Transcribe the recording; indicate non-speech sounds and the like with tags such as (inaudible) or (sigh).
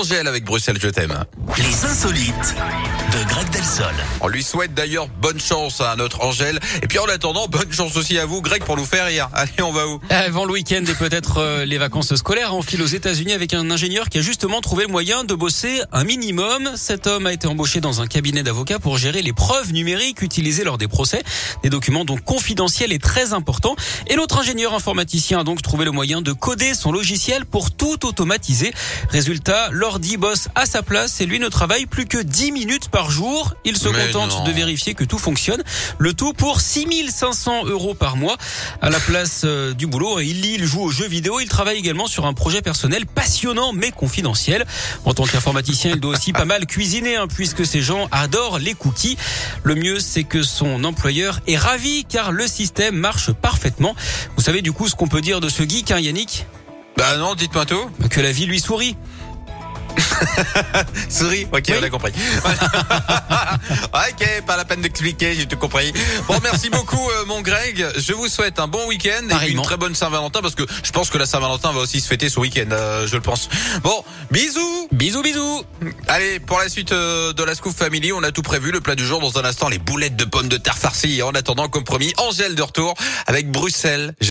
Angèle avec Bruxelles, je t'aime. Les insolites de Greg Delsol. On lui souhaite d'ailleurs bonne chance à notre Angèle. Et puis en attendant, bonne chance aussi à vous, Greg, pour nous faire rire. Allez, on va où? Avant le week-end et peut-être euh, les vacances scolaires, on file aux États-Unis avec un ingénieur qui a justement trouvé le moyen de bosser un minimum. Cet homme a été embauché dans un cabinet d'avocats pour gérer les preuves numériques utilisées lors des procès, des documents donc confidentiels et très importants. Et l'autre ingénieur informaticien a donc trouvé le moyen de coder son logiciel pour tout automatiser. Résultat, l'ordi bosse à sa place et lui ne travaille plus que 10 minutes par jour. Il se Mais contente non. de vérifier que tout fonctionne. Le tout pour 6500 euros par mois. À la place euh, du boulot, il lit, il joue aux jeux vidéo. Il travaille également sur un projet personnel passionnant mais confidentiel. En tant qu'informaticien, il doit aussi pas mal cuisiner hein, puisque ces gens adorent les cookies. Le mieux, c'est que son employeur est ravi car le système marche parfaitement. Vous savez du coup ce qu'on peut dire de ce geek, hein, Yannick? Bah non, dites-moi tout. Que la vie lui sourit. (laughs) Souris, ok, Oui. on a compris. (laughs) ok, pas la peine d'expliquer, j'ai tout compris. Bon, merci beaucoup, euh, mon Greg. Je vous souhaite un bon week-end et une très bonne Saint-Valentin parce que je pense que la Saint-Valentin va aussi se fêter ce week-end, euh, je le pense. Bon, bisous. Bisous, bisous Allez, pour la suite euh, de la Scoop Family, on a tout prévu. Le plat du jour dans un instant, les boulettes de pommes de terre farcies. En attendant, comme promis, Angèle de retour avec Bruxelles.